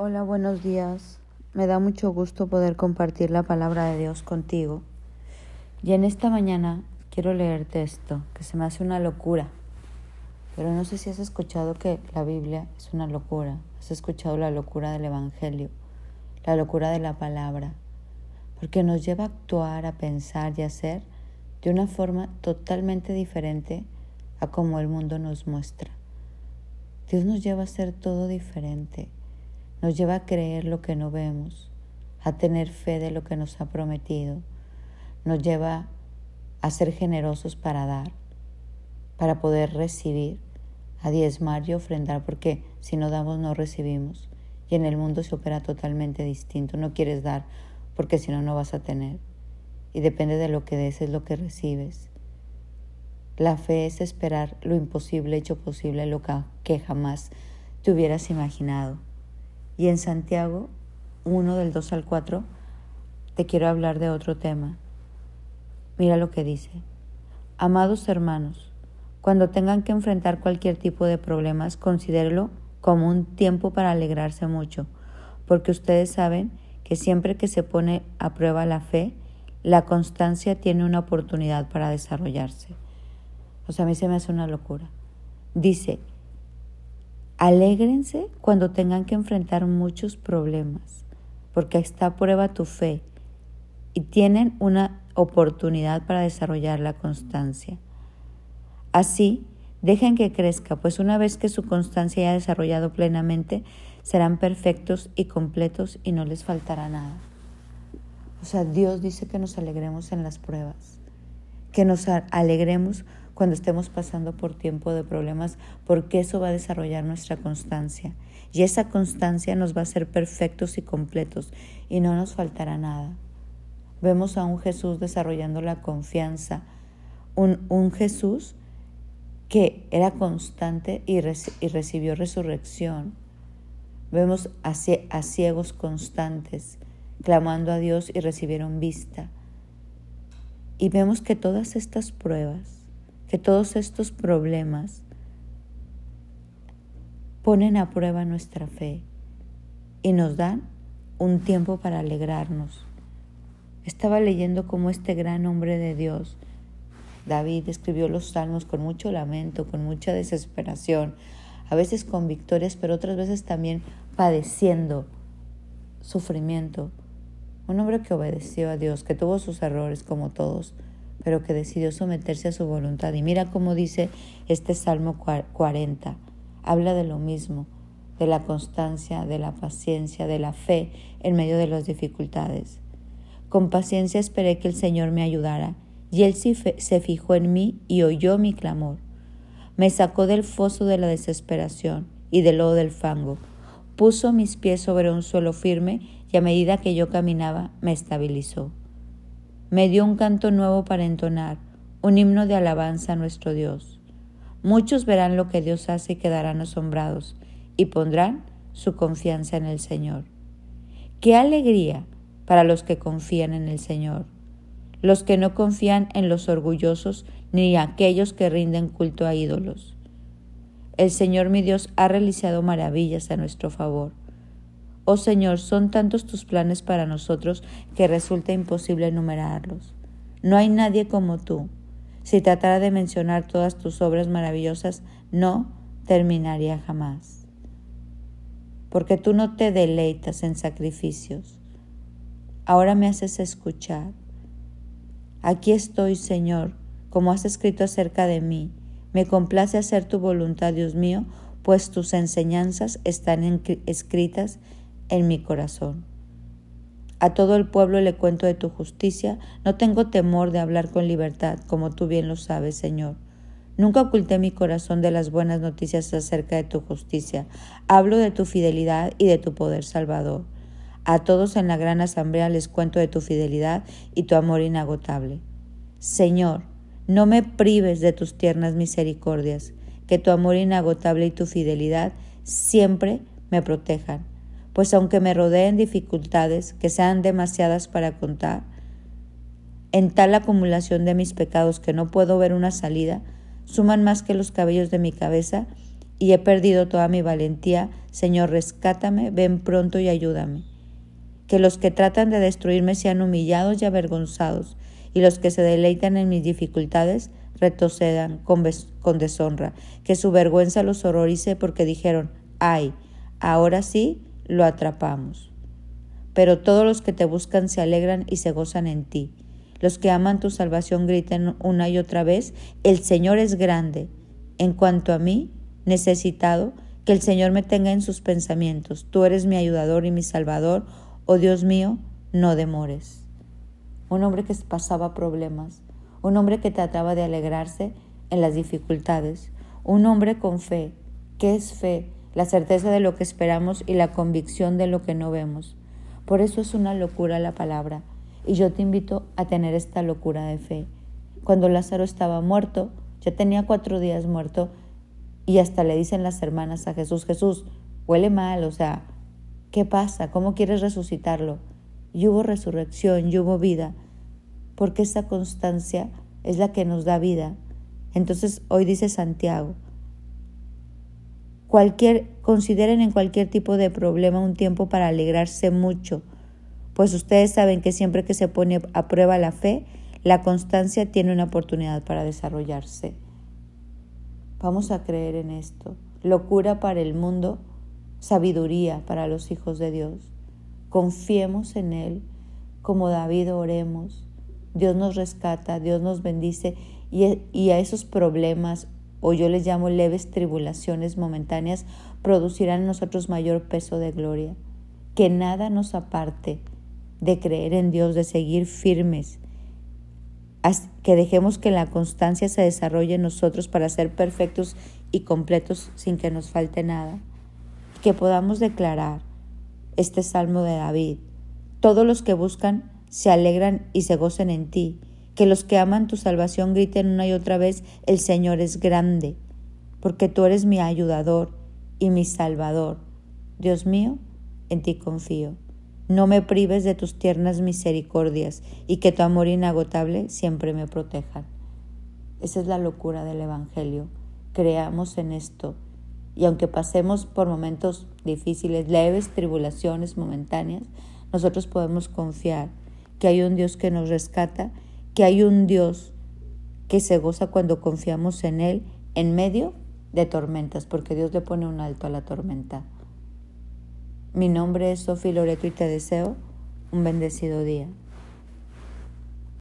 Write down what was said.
Hola, buenos días. Me da mucho gusto poder compartir la palabra de Dios contigo. Y en esta mañana quiero leerte esto, que se me hace una locura. Pero no sé si has escuchado que la Biblia es una locura. Has escuchado la locura del Evangelio, la locura de la palabra. Porque nos lleva a actuar, a pensar y a hacer de una forma totalmente diferente a como el mundo nos muestra. Dios nos lleva a hacer todo diferente nos lleva a creer lo que no vemos, a tener fe de lo que nos ha prometido, nos lleva a ser generosos para dar, para poder recibir, a diezmar y ofrendar, porque si no damos no recibimos. Y en el mundo se opera totalmente distinto. No quieres dar porque si no, no vas a tener. Y depende de lo que des, es lo que recibes. La fe es esperar lo imposible hecho posible, lo que jamás te hubieras imaginado. Y en Santiago 1 del 2 al 4 te quiero hablar de otro tema. Mira lo que dice. Amados hermanos, cuando tengan que enfrentar cualquier tipo de problemas, considérelo como un tiempo para alegrarse mucho, porque ustedes saben que siempre que se pone a prueba la fe, la constancia tiene una oportunidad para desarrollarse. O sea, a mí se me hace una locura. Dice, Alégrense cuando tengan que enfrentar muchos problemas, porque está a prueba tu fe y tienen una oportunidad para desarrollar la constancia. Así, dejen que crezca, pues una vez que su constancia haya desarrollado plenamente, serán perfectos y completos y no les faltará nada. O sea, Dios dice que nos alegremos en las pruebas, que nos alegremos cuando estemos pasando por tiempo de problemas, porque eso va a desarrollar nuestra constancia. Y esa constancia nos va a hacer perfectos y completos y no nos faltará nada. Vemos a un Jesús desarrollando la confianza, un, un Jesús que era constante y, recibió resurrección. Vemos a ciegos constantes clamando a Dios y recibieron vista. Y vemos que todas estas pruebas que todos estos problemas ponen a prueba nuestra fe y nos dan un tiempo para alegrarnos. Estaba leyendo cómo este gran hombre de Dios, David, escribió los salmos con mucho lamento, con mucha desesperación, a veces con victorias, pero otras veces también padeciendo sufrimiento. Un hombre que obedeció a Dios, que tuvo sus errores como todos, pero que decidió someterse a su voluntad. Y mira cómo dice este Salmo 40. Habla de lo mismo, de la constancia, de la paciencia, de la fe en medio de las dificultades. Con paciencia esperé que el Señor me ayudara, y Él se fijó en mí y oyó mi clamor. Me sacó del foso de la desesperación y del lodo del fango. Puso mis pies sobre un suelo firme y a medida que yo caminaba me estabilizó me dio un canto nuevo para entonar, un himno de alabanza a nuestro Dios. Muchos verán lo que Dios hace y quedarán asombrados y pondrán su confianza en el Señor. ¡Qué alegría para los que confían en el Señor! Los que no confían en los orgullosos ni aquellos que rinden culto a ídolos. El Señor mi Dios ha realizado maravillas a nuestro favor. Oh Señor, son tantos tus planes para nosotros que resulta imposible enumerarlos. No hay nadie como tú. Si tratara de mencionar todas tus obras maravillosas, no terminaría jamás. Porque tú no te deleitas en sacrificios. Ahora me haces escuchar. Aquí estoy, Señor, como has escrito acerca de mí. Me complace hacer tu voluntad, Dios mío, pues tus enseñanzas están escritas en mi corazón. A todo el pueblo le cuento de tu justicia, no tengo temor de hablar con libertad, como tú bien lo sabes, Señor. Nunca oculté mi corazón de las buenas noticias acerca de tu justicia. Hablo de tu fidelidad y de tu poder salvador. A todos en la gran asamblea les cuento de tu fidelidad y tu amor inagotable. Señor, no me prives de tus tiernas misericordias, que tu amor inagotable y tu fidelidad siempre me protejan pues aunque me rodeen dificultades que sean demasiadas para contar, en tal acumulación de mis pecados que no puedo ver una salida, suman más que los cabellos de mi cabeza y he perdido toda mi valentía. Señor, rescátame, ven pronto y ayúdame. Que los que tratan de destruirme sean humillados y avergonzados, y los que se deleitan en mis dificultades retrocedan con, con deshonra. Que su vergüenza los horrorice porque dijeron, ay, ahora sí lo atrapamos. Pero todos los que te buscan se alegran y se gozan en ti. Los que aman tu salvación griten una y otra vez, el Señor es grande. En cuanto a mí, necesitado, que el Señor me tenga en sus pensamientos. Tú eres mi ayudador y mi salvador. Oh Dios mío, no demores. Un hombre que pasaba problemas, un hombre que trataba de alegrarse en las dificultades, un hombre con fe. ¿Qué es fe? La certeza de lo que esperamos y la convicción de lo que no vemos. Por eso es una locura la palabra. Y yo te invito a tener esta locura de fe. Cuando Lázaro estaba muerto, ya tenía cuatro días muerto, y hasta le dicen las hermanas a Jesús, Jesús, huele mal, o sea, ¿qué pasa? ¿Cómo quieres resucitarlo? Y hubo resurrección, y hubo vida, porque esa constancia es la que nos da vida. Entonces hoy dice Santiago, cualquier, consideren en cualquier tipo de problema un tiempo para alegrarse mucho, pues ustedes saben que siempre que se pone a prueba la fe, la constancia tiene una oportunidad para desarrollarse. Vamos a creer en esto. Locura para el mundo, sabiduría para los hijos de Dios. Confiemos en Él, como David oremos. Dios nos rescata, Dios nos bendice y, a esos problemas, o yo les llamo leves tribulaciones momentáneas, producirán en nosotros mayor peso de gloria. Que nada nos aparte de creer en Dios, de seguir firmes que dejemos que la constancia se desarrolle en nosotros para ser perfectos y completos sin que nos falte nada. Que podamos declarar este salmo de David. Todos los que buscan se alegran y se gocen en ti. Que los que aman tu salvación griten una y otra vez, el Señor es grande, porque tú eres mi ayudador y mi salvador. Dios mío, en ti confío. No me prives de tus tiernas misericordias y que tu amor inagotable siempre me proteja. Esa es la locura del Evangelio. Creamos en esto. Y aunque pasemos por momentos difíciles, leves, tribulaciones momentáneas, nosotros podemos confiar que hay un Dios que nos rescata, que hay un Dios que se goza cuando confiamos en Él en medio de tormentas, porque Dios le pone un alto a la tormenta. Mi nombre es Sofi Loreto y te deseo un bendecido día.